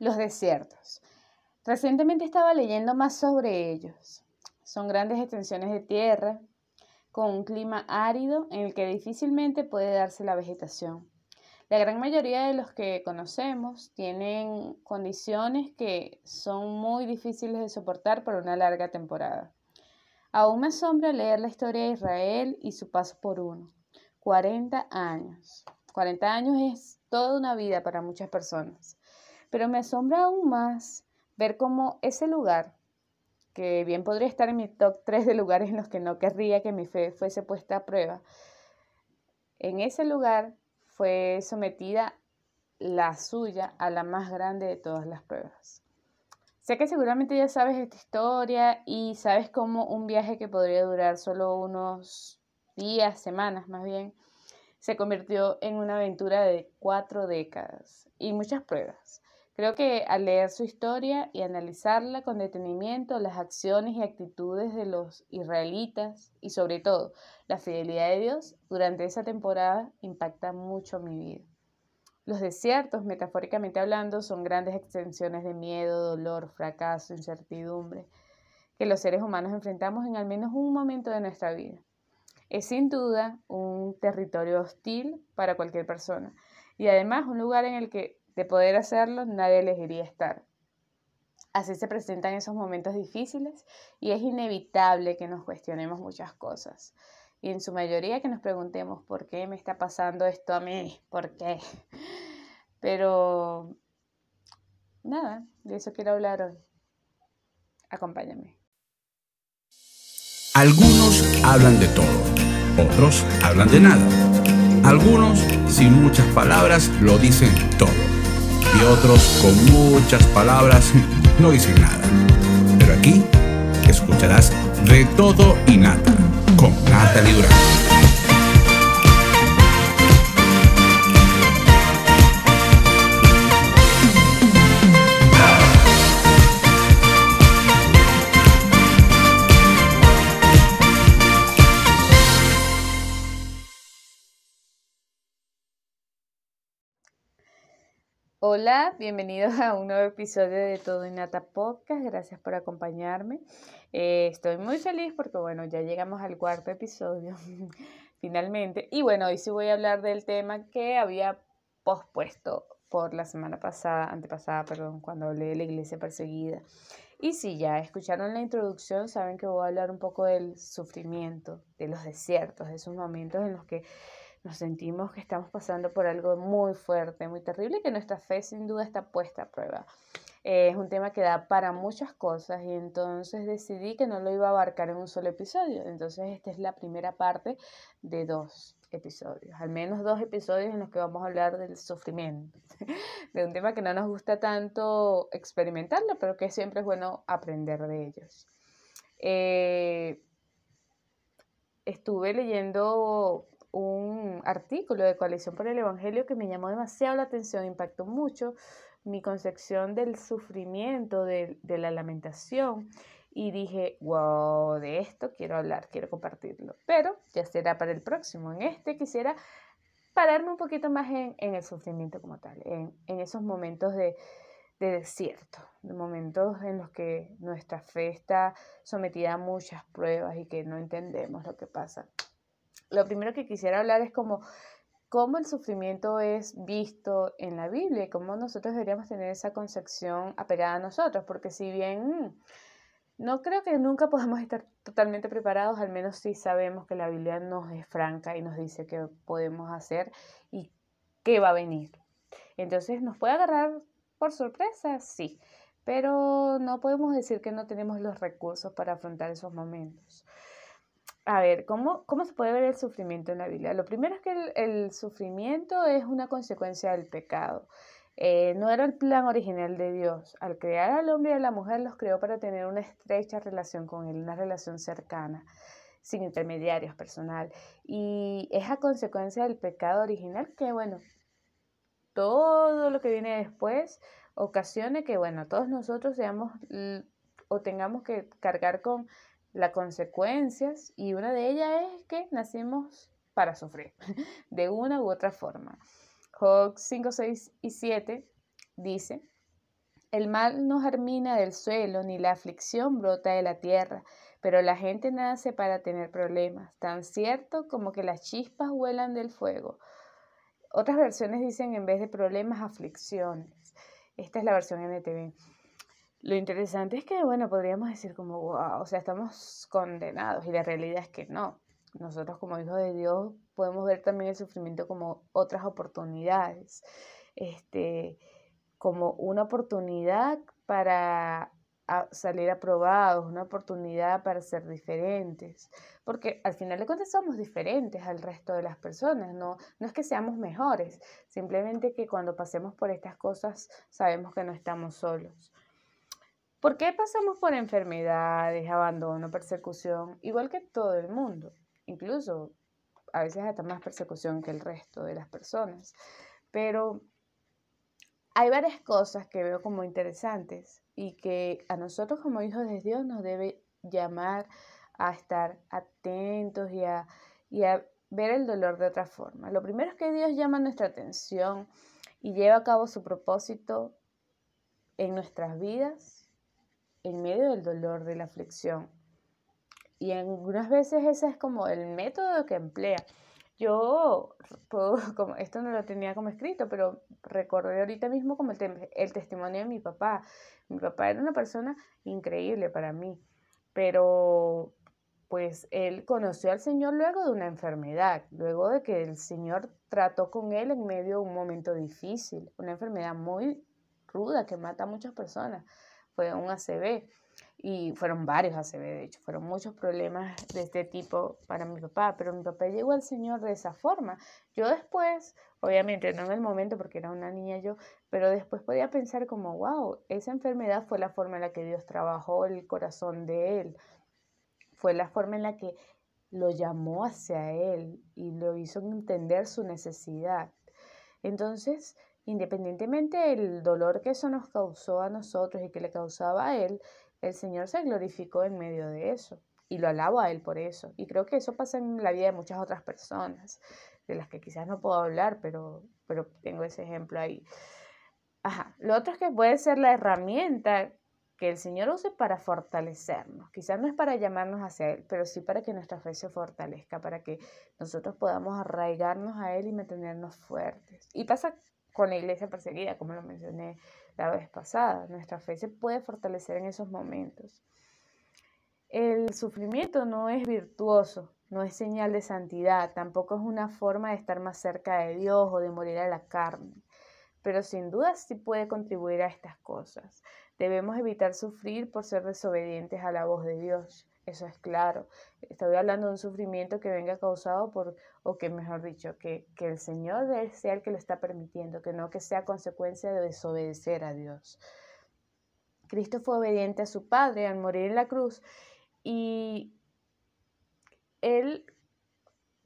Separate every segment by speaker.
Speaker 1: Los desiertos. Recientemente estaba leyendo más sobre ellos. Son grandes extensiones de tierra con un clima árido en el que difícilmente puede darse la vegetación. La gran mayoría de los que conocemos tienen condiciones que son muy difíciles de soportar por una larga temporada. Aún me asombra leer la historia de Israel y su paso por uno. 40 años. 40 años es toda una vida para muchas personas. Pero me asombra aún más ver cómo ese lugar, que bien podría estar en mi top 3 de lugares en los que no querría que mi fe fuese puesta a prueba, en ese lugar fue sometida la suya a la más grande de todas las pruebas. Sé que seguramente ya sabes esta historia y sabes cómo un viaje que podría durar solo unos días, semanas más bien, se convirtió en una aventura de cuatro décadas y muchas pruebas. Creo que al leer su historia y analizarla con detenimiento, las acciones y actitudes de los israelitas y sobre todo la fidelidad de Dios durante esa temporada impacta mucho mi vida. Los desiertos, metafóricamente hablando, son grandes extensiones de miedo, dolor, fracaso, incertidumbre que los seres humanos enfrentamos en al menos un momento de nuestra vida. Es sin duda un territorio hostil para cualquier persona y además un lugar en el que de poder hacerlo, nadie elegiría estar. Así se presentan esos momentos difíciles y es inevitable que nos cuestionemos muchas cosas. Y en su mayoría que nos preguntemos por qué me está pasando esto a mí, por qué. Pero nada, de eso quiero hablar hoy. Acompáñame.
Speaker 2: Algunos hablan de todo, otros hablan de nada. Algunos, sin muchas palabras, lo dicen todo y otros con muchas palabras no dicen nada. Pero aquí escucharás de todo y nada con Natalie Durán.
Speaker 1: Hola, bienvenidos a un nuevo episodio de Todo y Nata Podcast. Gracias por acompañarme. Eh, estoy muy feliz porque, bueno, ya llegamos al cuarto episodio finalmente. Y bueno, hoy sí voy a hablar del tema que había pospuesto por la semana pasada, antepasada, perdón, cuando hablé de la iglesia perseguida. Y si ya escucharon la introducción, saben que voy a hablar un poco del sufrimiento, de los desiertos, de esos momentos en los que nos sentimos que estamos pasando por algo muy fuerte, muy terrible, que nuestra fe sin duda está puesta a prueba. es un tema que da para muchas cosas y entonces decidí que no lo iba a abarcar en un solo episodio. Entonces esta es la primera parte de dos episodios, al menos dos episodios en los que vamos a hablar del sufrimiento, de un tema que no nos gusta tanto experimentarlo, pero que siempre es bueno aprender de ellos. Eh, estuve leyendo un artículo de Coalición por el Evangelio que me llamó demasiado la atención, impactó mucho mi concepción del sufrimiento, de, la lamentación. Y dije, wow, de esto quiero hablar, quiero compartirlo. Pero ya será para el próximo. En este quisiera pararme un poquito más en, el sufrimiento como tal, en, esos momentos de, de desierto, de momentos en los que nuestra fe está sometida a muchas pruebas y que no entendemos lo que pasa lo primero que quisiera hablar es como cómo el sufrimiento es visto en la Biblia y cómo nosotros deberíamos tener esa concepción apegada a nosotros, porque si bien no creo que nunca podamos estar totalmente preparados, al menos sí sabemos que la Biblia nos es franca y nos dice qué podemos hacer y qué va a venir. Entonces, ¿nos puede agarrar por sorpresa? Sí, pero no podemos decir que no tenemos los recursos para afrontar esos momentos. A ver, ¿cómo, ¿cómo se puede ver el sufrimiento en la Biblia? Lo primero es que el, sufrimiento es una consecuencia del pecado. Eh, no era el plan original de Dios. Al crear al hombre y a la mujer los creó para tener una estrecha relación con él, una relación cercana, sin intermediarios, personal. Y es a consecuencia del pecado original que, bueno, todo lo que viene después ocasione que, bueno, todos nosotros seamos o tengamos que cargar con las consecuencias y una de ellas es que nacimos para sufrir de una u otra forma. Job 5, 6 y 7 dice, El mal no germina del suelo, ni la aflicción brota de la tierra, pero la gente nace para tener problemas, tan cierto como que las chispas vuelan del fuego. Otras versiones dicen en vez de problemas, aflicciones. Esta es la versión NTV. Lo interesante es que, bueno, podríamos decir como, wow, o sea, estamos condenados y la realidad es que no. Nosotros como hijos de Dios podemos ver también el sufrimiento como otras oportunidades, este, como una oportunidad para salir aprobados, una oportunidad para ser diferentes, porque al final de cuentas somos diferentes al resto de las personas, no, no es que seamos mejores, simplemente que cuando pasemos por estas cosas sabemos que no estamos solos. ¿Por qué pasamos por enfermedades, abandono, persecución? Igual que todo el mundo, incluso a veces hasta más persecución que el resto de las personas. Pero hay varias cosas que veo como interesantes y que a nosotros como hijos de Dios nos debe llamar a estar atentos y a, y a ver el dolor de otra forma. Lo primero es que Dios llama nuestra atención y lleva a cabo su propósito en nuestras vidas en medio del dolor, de la aflicción. Y algunas veces ese es como el método que emplea. Yo, como, esto no lo tenía como escrito, pero recordé ahorita mismo como el, el testimonio de mi papá. Mi papá era una persona increíble para mí, pero pues él conoció al Señor luego de una enfermedad, luego de que el Señor trató con él en medio de un momento difícil, una enfermedad muy ruda que mata a muchas personas, fue un ACV y fueron varios ACV, de hecho, fueron muchos problemas de este tipo para mi papá, pero mi papá llegó al Señor de esa forma. Yo después, obviamente no en el momento porque era una niña yo, pero después podía pensar como, wow, esa enfermedad fue la forma en la que Dios trabajó el corazón de él, fue la forma en la que lo llamó hacia él y lo hizo entender su necesidad. Entonces, independientemente del dolor que eso nos causó a nosotros y que le causaba a él, el Señor se glorificó en medio de eso y lo alabo a Él por eso. Y creo que eso pasa en la vida de muchas otras personas, de las que quizás no puedo hablar, pero, pero tengo ese ejemplo ahí. Ajá. Lo otro es que puede ser la herramienta que el Señor use para fortalecernos. Quizás no es para llamarnos hacia Él, pero sí para que nuestra fe se fortalezca, para que nosotros podamos arraigarnos a Él y mantenernos fuertes. Y pasa con la iglesia perseguida, como lo mencioné la vez pasada. Nuestra fe se puede fortalecer en esos momentos. El sufrimiento no es virtuoso, no es señal de santidad, tampoco es una forma de estar más cerca de Dios o de morir a la carne, pero sin duda sí puede contribuir a estas cosas. Debemos evitar sufrir por ser desobedientes a la voz de Dios. Eso es claro. Estoy hablando de un sufrimiento que venga causado por, o que mejor dicho, que, que el Señor sea el que lo está permitiendo, que no que sea consecuencia de desobedecer a Dios. Cristo fue obediente a su Padre al morir en la cruz y Él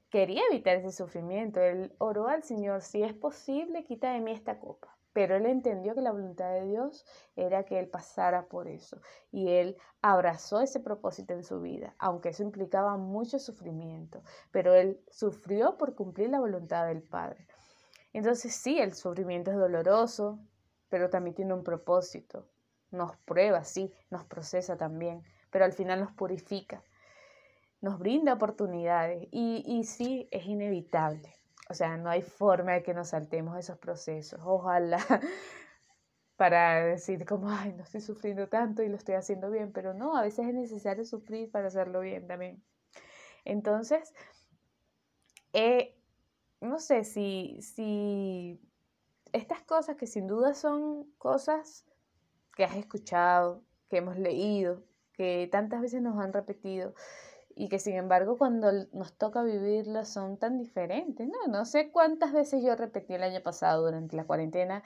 Speaker 1: quería evitar ese sufrimiento. Él oró al Señor, si es posible, quita de mí esta copa. Pero él entendió que la voluntad de Dios era que él pasara por eso. Y él abrazó ese propósito en su vida, aunque eso implicaba mucho sufrimiento. Pero él sufrió por cumplir la voluntad del Padre. Entonces sí, el sufrimiento es doloroso, pero también tiene un propósito. Nos prueba, sí, nos procesa también, pero al final nos purifica, nos brinda oportunidades y, y sí, es inevitable o sea, no hay forma de que nos saltemos esos procesos. Ojalá para decir como, ay, no estoy sufriendo tanto y lo estoy haciendo bien, pero no, a veces es necesario sufrir para hacerlo bien también. Entonces, eh, no sé si, si estas cosas que sin duda son cosas que has escuchado, que hemos leído, que tantas veces nos han repetido, y que sin embargo cuando nos toca vivirlas son tan diferentes, ¿no? No sé cuántas veces yo repetí el año pasado durante la cuarentena,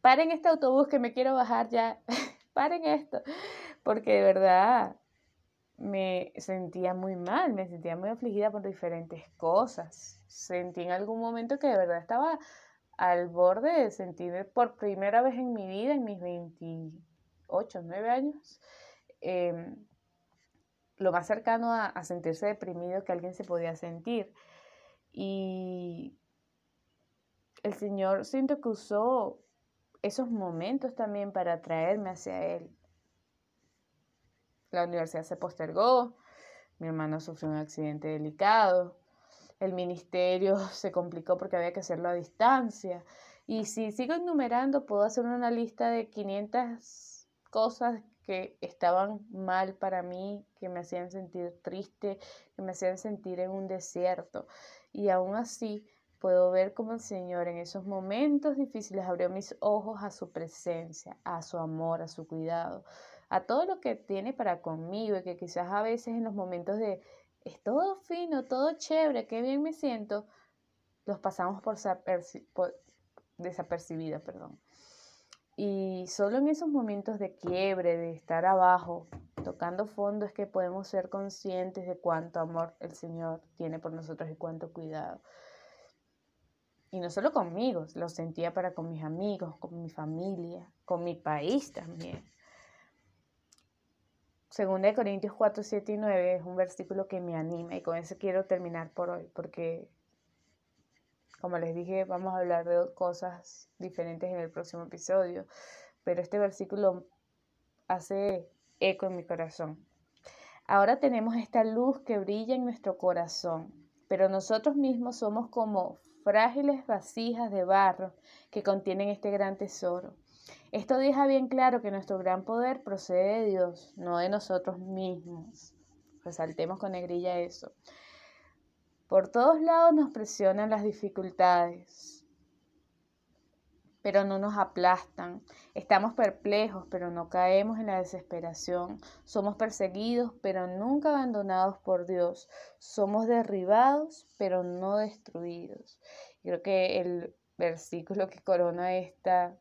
Speaker 1: paren este autobús que me quiero bajar ya, paren esto, porque de verdad me sentía muy mal, me sentía muy afligida por diferentes cosas. Sentí en algún momento que de verdad estaba al borde de sentir por primera vez en mi vida, en mis 28, 9 años, eh, lo más cercano a, sentirse deprimido que alguien se podía sentir. Y el Señor siento que usó esos momentos también para traerme hacia Él. La universidad se postergó, mi hermano sufrió un accidente delicado, el ministerio se complicó porque había que hacerlo a distancia. Y si sigo enumerando, puedo hacer una lista de 500 cosas que estaban mal para mí, que me hacían sentir triste, que me hacían sentir en un desierto. Y aún así puedo ver cómo el Señor en esos momentos difíciles abrió mis ojos a su presencia, a su amor, a su cuidado, a todo lo que tiene para conmigo y que quizás a veces en los momentos de es todo fino, todo chévere, qué bien me siento, los pasamos por, por desapercibidos, perdón. Y solo en esos momentos de quiebre, de estar abajo, tocando fondo, es que podemos ser conscientes de cuánto amor el Señor tiene por nosotros y cuánto cuidado. Y no solo conmigo, lo sentía para con mis amigos, con mi familia, con mi país también. Segunda de Corintios 4, 7 y 9 es un versículo que me anima y con eso quiero terminar por hoy, porque como les dije, vamos a hablar de cosas diferentes en el próximo episodio, pero este versículo hace eco en mi corazón. Ahora tenemos esta luz que brilla en nuestro corazón, pero nosotros mismos somos como frágiles vasijas de barro que contienen este gran tesoro. Esto deja bien claro que nuestro gran poder procede de Dios, no de nosotros mismos. Resaltemos con negrilla eso. Por todos lados nos presionan las dificultades, pero no nos aplastan. Estamos perplejos, pero no caemos en la desesperación. Somos perseguidos, pero nunca abandonados por Dios. Somos derribados, pero no destruidos. Creo que el versículo que corona esta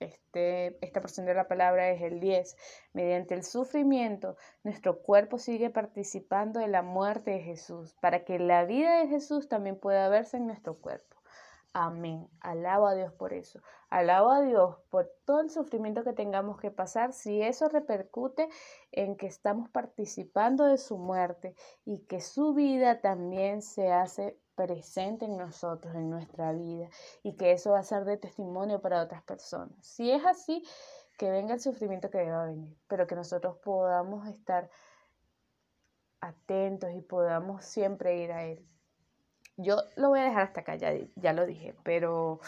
Speaker 1: este, esta porción de la palabra es el 10. Mediante el sufrimiento, nuestro cuerpo sigue participando de la muerte de Jesús, para que la vida de Jesús también pueda verse en nuestro cuerpo. Amén. Alabo a Dios por eso. Alabo a Dios por todo el sufrimiento que tengamos que pasar, si eso repercute en que estamos participando de su muerte y que su vida también se hace presente en nosotros, en nuestra vida, y que eso va a ser de testimonio para otras personas. Si es así, que venga el sufrimiento que deba venir, pero que nosotros podamos estar atentos y podamos siempre ir a Él. Yo lo voy a dejar hasta acá, ya, ya lo dije, pero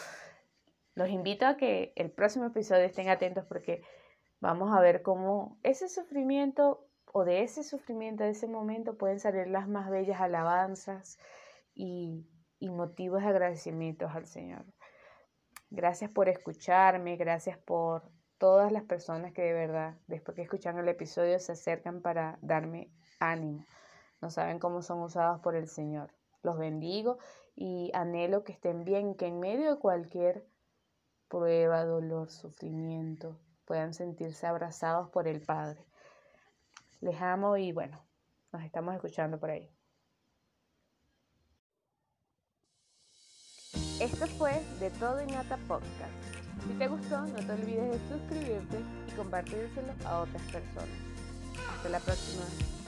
Speaker 1: los invito a que el próximo episodio estén atentos porque vamos a ver cómo ese sufrimiento o de ese sufrimiento, de ese momento, pueden salir las más bellas alabanzas, y, motivos de agradecimientos al Señor. Gracias por escucharme, gracias por todas las personas que de verdad, después que escuchan el episodio, se acercan para darme ánimo. No saben cómo son usados por el Señor. Los bendigo y anhelo que estén bien, que en medio de cualquier prueba, dolor, sufrimiento, puedan sentirse abrazados por el Padre. Les amo y bueno, nos estamos escuchando por ahí. Esto fue De Todo y Nata Podcast. Si te gustó, no te olvides de suscribirte y compartírselo a otras personas. Hasta la próxima.